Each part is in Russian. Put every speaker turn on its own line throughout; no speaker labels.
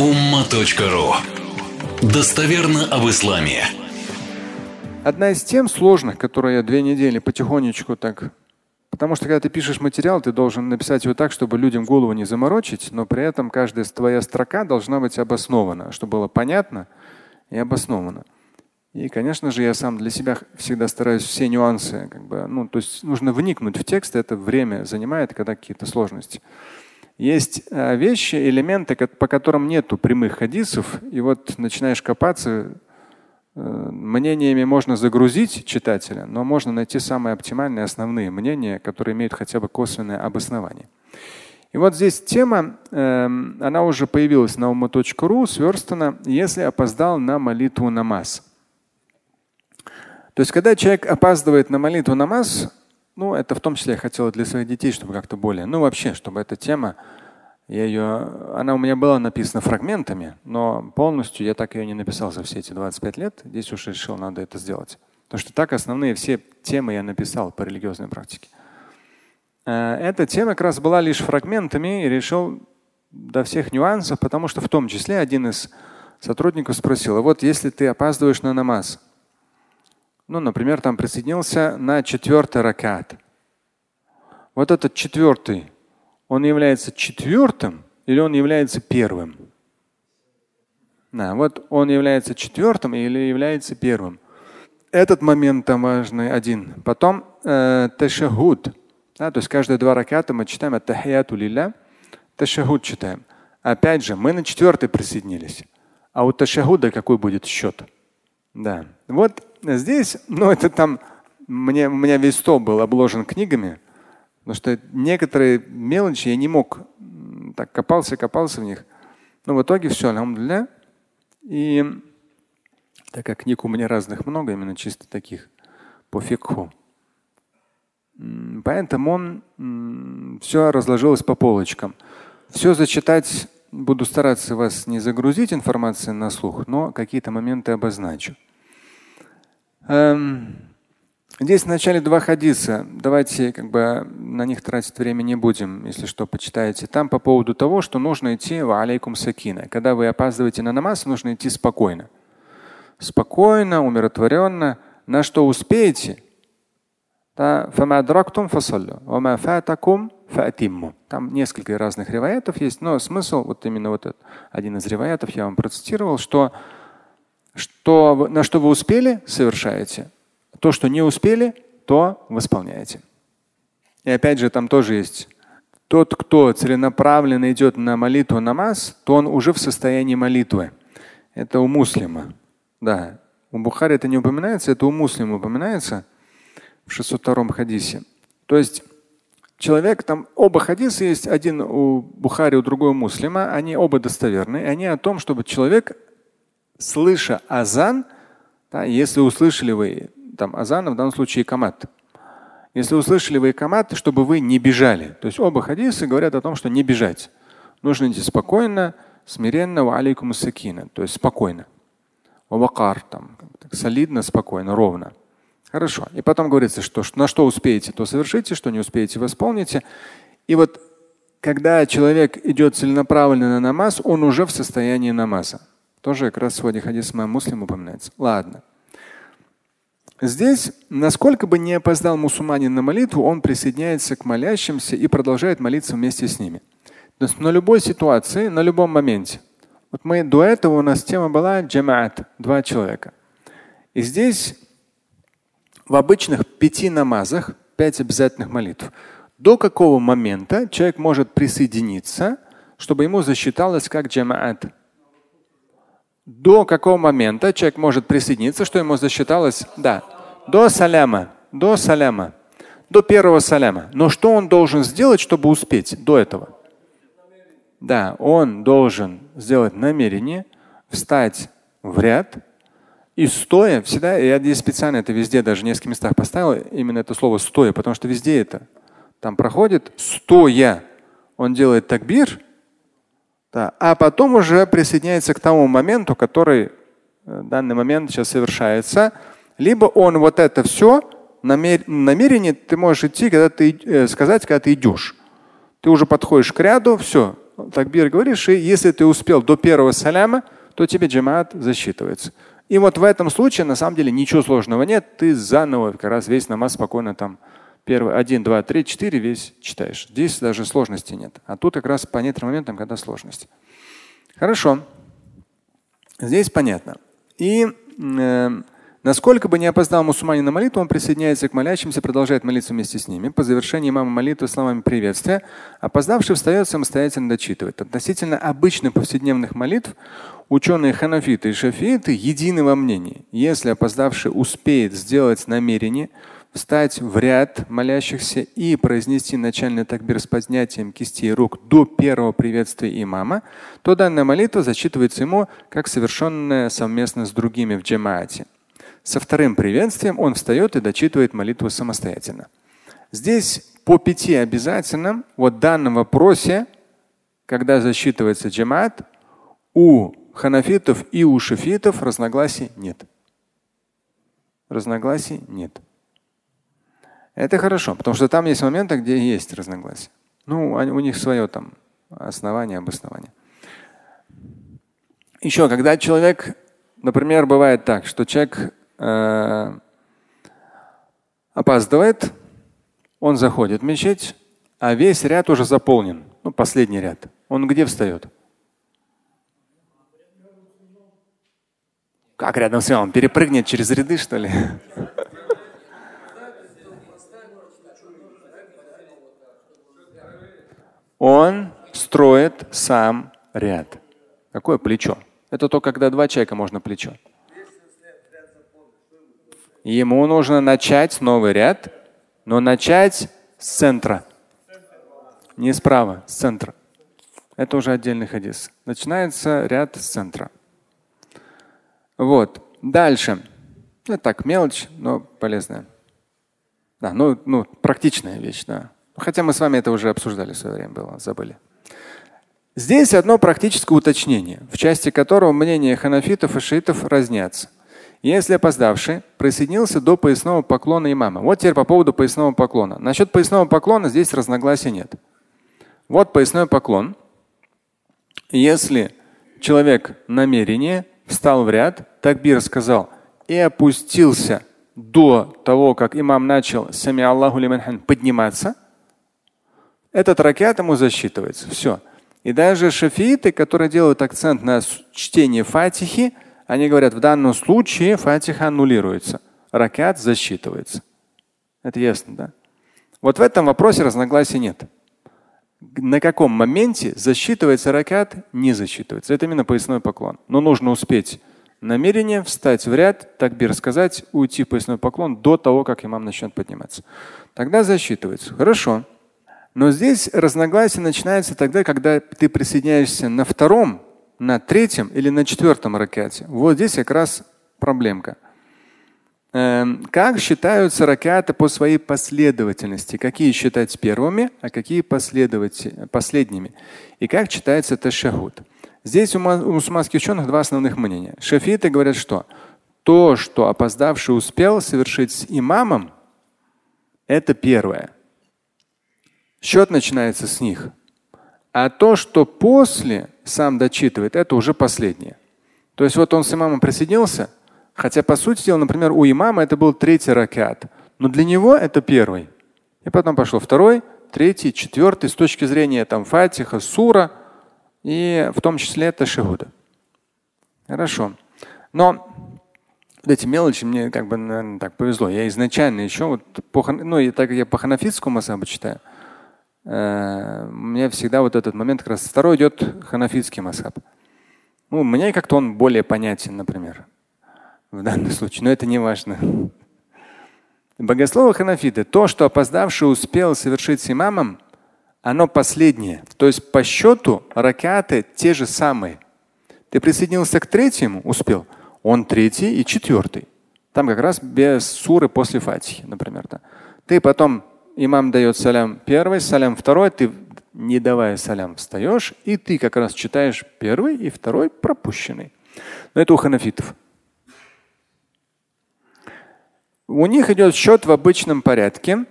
umma.ru Достоверно об исламе.
Одна из тем сложных, которые я две недели потихонечку так Потому что когда ты пишешь материал, ты должен написать его так, чтобы людям голову не заморочить, но при этом каждая твоя строка должна быть обоснована, чтобы было понятно и обосновано. И, конечно же, я сам для себя всегда стараюсь все нюансы, как бы, ну, то есть нужно вникнуть в текст, это время занимает, когда какие-то сложности. Есть э, вещи, элементы, по которым нету прямых хадисов, и вот начинаешь копаться, э, мнениями можно загрузить читателя, но можно найти самые оптимальные основные мнения, которые имеют хотя бы косвенное обоснование. И вот здесь тема, э, она уже появилась на ума.ру, сверстана, если опоздал на молитву намаз. То есть, когда человек опаздывает на молитву намаз, ну, это в том числе я хотел для своих детей, чтобы как-то более, ну, вообще, чтобы эта тема, я ее, она у меня была написана фрагментами, но полностью я так ее не написал за все эти 25 лет. Здесь уж решил, надо это сделать. Потому что так основные все темы я написал по религиозной практике. Э, эта тема как раз была лишь фрагментами и решил до всех нюансов, потому что в том числе один из сотрудников спросил, а вот если ты опаздываешь на намаз, ну, например, там присоединился на четвертый ракат. Вот этот четвертый, он является четвертым или он является первым? Да, вот он является четвертым или является первым. Этот момент там важный один. Потом э, ташахуд. Да, то есть каждые два раката мы читаем аттахияту лилля, ташахуд читаем. Опять же, мы на четвертый присоединились. А у ташахуда какой будет счет? Да. Вот здесь, ну это там, мне, у меня весь стол был обложен книгами, потому что некоторые мелочи я не мог, так копался, копался в них. Но в итоге все, алхамдулилля. И так как книг у меня разных много, именно чисто таких по фикху. Поэтому он все разложилось по полочкам. Все зачитать буду стараться вас не загрузить информацией на слух, но какие-то моменты обозначу. Эм, здесь в начале два хадиса. Давайте как бы на них тратить время не будем, если что, почитаете. Там по поводу того, что нужно идти в алейкум сакина. Когда вы опаздываете на намаз, нужно идти спокойно. Спокойно, умиротворенно. На что успеете, там несколько разных реваятов есть, но смысл, вот именно вот этот, один из реваятов я вам процитировал, что что, на что вы успели, совершаете. То, что не успели, то восполняете. И опять же, там тоже есть тот, кто целенаправленно идет на молитву намаз, то он уже в состоянии молитвы. Это у муслима. Да. У Бухари это не упоминается, это у муслима упоминается в 602 хадисе. То есть человек, там оба хадиса есть, один у Бухари, у другой у муслима, они оба достоверны. Они о том, чтобы человек слыша азан, да, если услышали вы там азан, в данном случае камат, если услышали вы камат, чтобы вы не бежали. То есть оба хадисы говорят о том, что не бежать. Нужно идти спокойно, смиренно, ва алейкум сакина, то есть спокойно. Вакар, там, солидно, спокойно, ровно. Хорошо. И потом говорится, что на что успеете, то совершите, что не успеете, восполните. И вот когда человек идет целенаправленно на намаз, он уже в состоянии намаза. Тоже как раз сегодня хадис моим муслим упоминается. Ладно. Здесь, насколько бы не опоздал мусульманин на молитву, он присоединяется к молящимся и продолжает молиться вместе с ними. То есть на любой ситуации, на любом моменте. Вот мы до этого у нас тема была джамаат, два человека. И здесь в обычных пяти намазах, пять обязательных молитв, до какого момента человек может присоединиться, чтобы ему засчиталось как джамаат до какого момента человек может присоединиться, что ему засчиталось? Да. До саляма. До саляма. До первого саляма. Но что он должен сделать, чтобы успеть до этого? Да, он должен сделать намерение, встать в ряд и стоя, всегда, я здесь специально это везде, даже в нескольких местах поставил, именно это слово стоя, потому что везде это. Там проходит стоя. Он делает такбир, да. А потом уже присоединяется к тому моменту, который в э, данный момент сейчас совершается. Либо он вот это все намерение ты можешь идти, когда ты э, сказать, когда ты идешь. Ты уже подходишь к ряду, все, такбир говоришь, и если ты успел до первого саляма, то тебе джамаат засчитывается. И вот в этом случае на самом деле ничего сложного нет. Ты заново как раз весь намаз спокойно там первый, один, два, три, четыре весь читаешь. Здесь даже сложности нет. А тут как раз по некоторым моментам, когда сложность. Хорошо. Здесь понятно. И э, Насколько бы не опоздал мусульманин на молитву, он присоединяется к молящимся, продолжает молиться вместе с ними. По завершении имама молитвы словами приветствия, опоздавший встает самостоятельно дочитывает. Относительно обычных повседневных молитв ученые ханафиты и шафииты едины во мнении. Если опоздавший успеет сделать намерение, встать в ряд молящихся и произнести начальный такбир с поднятием кистей рук до первого приветствия имама, то данная молитва зачитывается ему как совершенная совместно с другими в джамаате. Со вторым приветствием он встает и дочитывает молитву самостоятельно. Здесь по пяти обязательным, вот в данном вопросе, когда засчитывается джамат, у ханафитов и у шафитов разногласий нет. Разногласий нет. Это хорошо, потому что там есть моменты, где есть разногласия. Ну, у них свое там основание, обоснование. Еще, когда человек, например, бывает так, что человек э, опаздывает, он заходит в мечеть, а весь ряд уже заполнен. Ну, последний ряд. Он где встает? Как рядом с Он перепрыгнет через ряды, что ли? Он строит сам ряд. Какое плечо? Это то, когда два человека можно плечо. Ему нужно начать новый ряд, но начать с центра. Не справа, с центра. Это уже отдельный хадис. Начинается ряд с центра. Вот. Дальше. Это так, мелочь, но полезная. Да, ну, ну, практичная вещь, да. Хотя мы с вами это уже обсуждали в свое время было, забыли. Здесь одно практическое уточнение, в части которого мнения ханафитов и шиитов разнятся. Если опоздавший присоединился до поясного поклона имама. Вот теперь по поводу поясного поклона. Насчет поясного поклона здесь разногласий нет. Вот поясной поклон. Если человек намерение встал в ряд, такбир сказал и опустился до того, как имам начал сами Аллаху лиманхан подниматься, этот ракет ему засчитывается. Все. И даже шафииты, которые делают акцент на чтении фатихи, они говорят, в данном случае фатиха аннулируется, ракат засчитывается. Это ясно, да? Вот в этом вопросе разногласий нет. На каком моменте засчитывается ракат, не засчитывается. Это именно поясной поклон. Но нужно успеть намерение встать в ряд, так би рассказать, уйти в поясной поклон до того, как имам начнет подниматься. Тогда засчитывается. Хорошо. Но здесь разногласие начинается тогда, когда ты присоединяешься на втором на третьем или на четвертом ракете. Вот здесь как раз проблемка. Эм, как считаются ракеты по своей последовательности? Какие считать первыми, а какие последними? И как читается ташахуд? Здесь у мусульманских ученых два основных мнения. Шафиты говорят, что то, что опоздавший успел совершить с имамом, это первое. Счет начинается с них. А то, что после сам дочитывает, это уже последнее. То есть вот он с имамом присоединился, хотя по сути дела, например, у имама это был третий ракет, но для него это первый. И потом пошел второй, третий, четвертый с точки зрения там фатиха, сура и в том числе это шигуда. Хорошо. Но вот эти мелочи мне как бы наверное, так повезло. Я изначально еще вот по, ну и так как я по ханафитскому масабу читаю, Меня всегда вот этот момент как раз второй идет ханафитский масхаб. Ну, мне как-то он более понятен, например, в данном случае, но это не важно. Богословы ханафиты, то, что опоздавший успел совершить с имамом, оно последнее. То есть по счету ракаты те же самые. Ты присоединился к третьему, успел, он третий и четвертый. Там как раз без суры после фатихи, например. Да. Ты потом имам дает салям первый, салям второй, ты не давая салям встаешь, и ты как раз читаешь первый и второй пропущенный. Но это у ханафитов. У них идет счет в обычном порядке.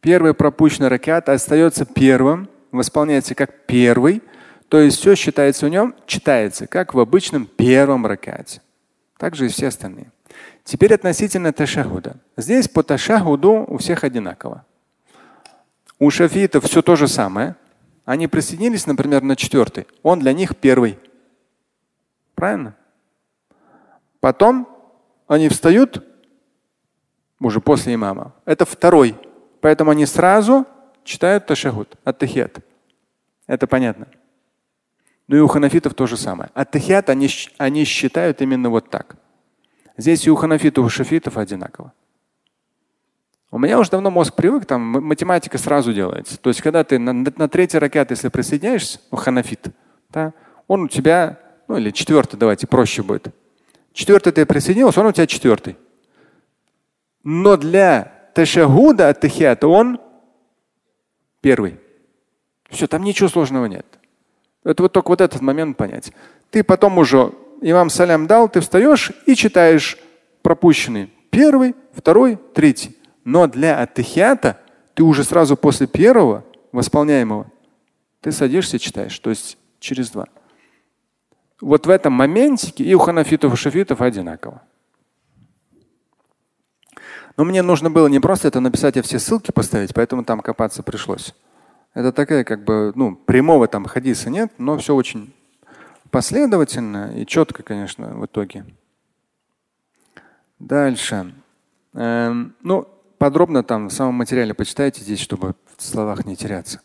Первый пропущенный ракет остается первым, восполняется как первый, То есть все считается в нем, читается, как в обычном первом ракате. Также и все остальные. Теперь относительно ташахуда. Здесь по ташахуду у всех одинаково. У шафитов все то же самое. Они присоединились, например, на четвертый. Он для них первый. Правильно? Потом они встают уже после имама. Это второй. Поэтому они сразу читают ташахуд, аттахият. Это понятно. Ну и у ханафитов то же самое. Аттахият они, они считают именно вот так. Здесь и у ханафитов, и у шафитов одинаково. У меня уже давно мозг привык, там математика сразу делается. То есть, когда ты на, на третий ракет, если присоединяешься, у ханафит, да, он у тебя, ну или четвертый, давайте, проще будет. Четвертый ты присоединился, он у тебя четвертый. Но для ташагуда от он первый. Все, там ничего сложного нет. Это вот только вот этот момент понять. Ты потом уже имам салям дал, ты встаешь и читаешь пропущенный. Первый, второй, третий. Но для аттахията ты уже сразу после первого восполняемого ты садишься и читаешь, то есть через два. Вот в этом моментике и у ханафитов и шафитов одинаково. Но мне нужно было не просто это написать, а все ссылки поставить, поэтому там копаться пришлось. Это такая как бы, ну, прямого там хадиса нет, но все очень последовательно и четко, конечно, в итоге. Дальше. Эм, ну, подробно там в самом материале почитайте здесь, чтобы в словах не теряться.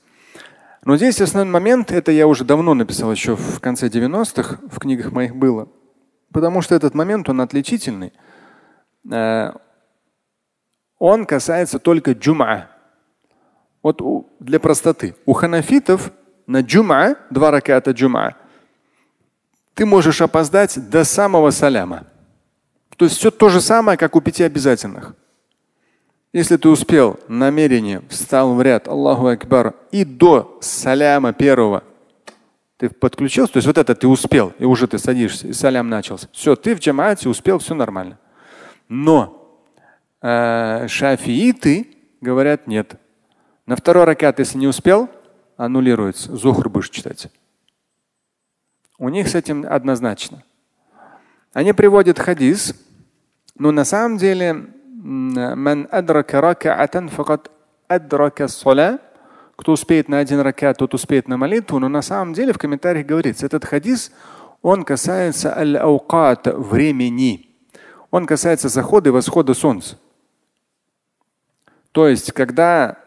Но здесь основной момент, это я уже давно написал, еще в конце 90-х, в книгах моих было. Потому что этот момент, он отличительный. Э, он касается только джума. Вот для простоты. У ханафитов на джума, два раката джума, ты можешь опоздать до самого саляма. То есть все то же самое, как у пяти обязательных. Если ты успел намерение, встал в ряд, Аллаху Акбар, и до саляма первого ты подключился, то есть вот это ты успел, и уже ты садишься, и салям начался. Все, ты в джамаате успел, все нормально. Но э, шафииты говорят нет. На второй ракат, если не успел, аннулируется. Зухр будешь читать. У них с этим однозначно. Они приводят хадис, но на самом деле кто успеет на один ракат, тот успеет на молитву. Но на самом деле в комментариях говорится, этот хадис, он касается аль-аукат, времени. Он касается захода и восхода солнца. То есть, когда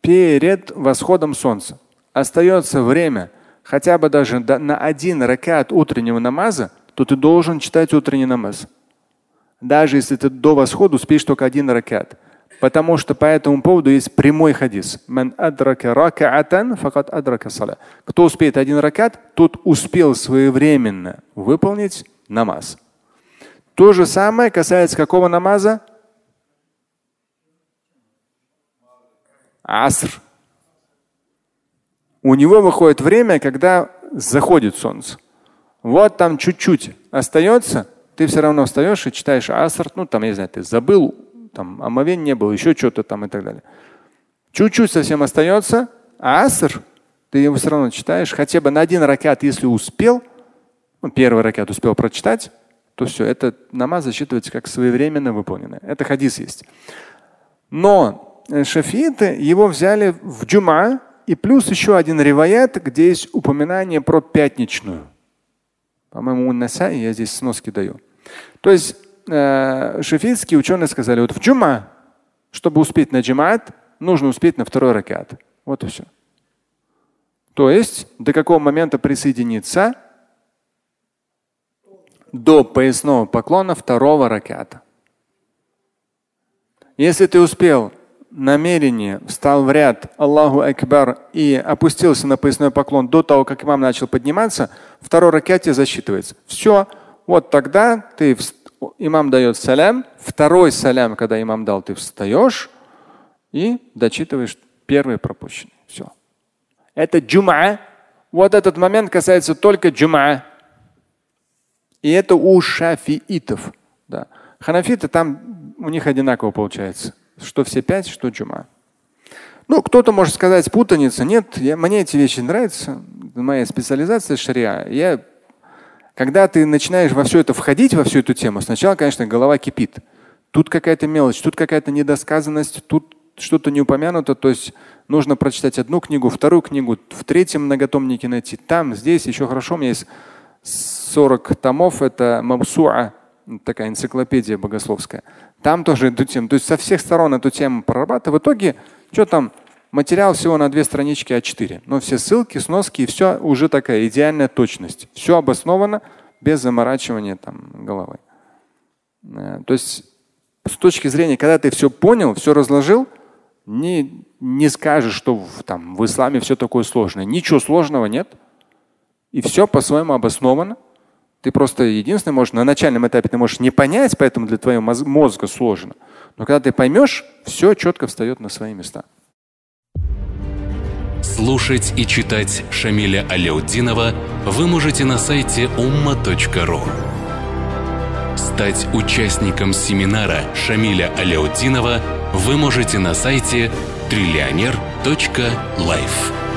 перед восходом солнца остается время хотя бы даже на один ракат утреннего намаза, то ты должен читать утренний намаз. Даже если ты до восхода успеешь только один ракат. Потому что по этому поводу есть прямой хадис. Кто успеет один ракат, тот успел своевременно выполнить намаз. То же самое касается какого намаза? Аср. У него выходит время, когда заходит солнце. Вот там чуть-чуть остается, ты все равно встаешь и читаешь аср, ну там, я не знаю, ты забыл, там омовень не было, еще что-то там и так далее. Чуть-чуть совсем остается, а аср ты его все равно читаешь, хотя бы на один ракат, если успел, ну, первый ракат успел прочитать, то все, это намаз засчитывается как своевременно выполненное. Это хадис есть. Но э, шафиты его взяли в джума, и плюс еще один риваят, где есть упоминание про пятничную. По-моему, у Насаи я здесь сноски даю. То есть э, шафийские ученые сказали, вот в джума, чтобы успеть на джимат, нужно успеть на второй ракет. Вот и все. То есть до какого момента присоединиться? До поясного поклона второго ракета. Если ты успел намерение, встал в ряд Аллаху Акбар и опустился на поясной поклон до того, как имам начал подниматься, второй ракете засчитывается. Все, вот тогда ты, имам дает салям, второй салям, когда имам дал, ты встаешь и дочитываешь первый пропущенный. Все. Это джума. Вот этот момент касается только джума. И это у шафиитов. Да. Ханафиты там у них одинаково получается. Что все пять, что джума. Ну, кто-то может сказать путаница. Нет, я, мне эти вещи нравятся. Моя специализация шариа. Я, когда ты начинаешь во все это входить, во всю эту тему, сначала, конечно, голова кипит. Тут какая-то мелочь, тут какая-то недосказанность, тут что-то не упомянуто. То есть нужно прочитать одну книгу, вторую книгу, в третьем многотомнике найти. Там, здесь еще хорошо. У меня есть 40 томов. Это Мамсуа, такая энциклопедия богословская. Там тоже эту тему. То есть со всех сторон эту тему прорабатывать. В итоге, что там, материал всего на две странички А4. Но все ссылки, сноски и все уже такая идеальная точность. Все обосновано без заморачивания там, головы. Э, то есть с точки зрения, когда ты все понял, все разложил, не, не скажешь, что в, там, в исламе все такое сложное. Ничего сложного нет. И все по-своему обосновано. Ты просто единственное можешь на начальном этапе ты можешь не понять, поэтому для твоего мозга сложно. Но когда ты поймешь, все четко встает на свои места.
Слушать и читать Шамиля Аляутдинова вы можете на сайте umma.ru. Стать участником семинара Шамиля Аляутдинова вы можете на сайте триллионер.life.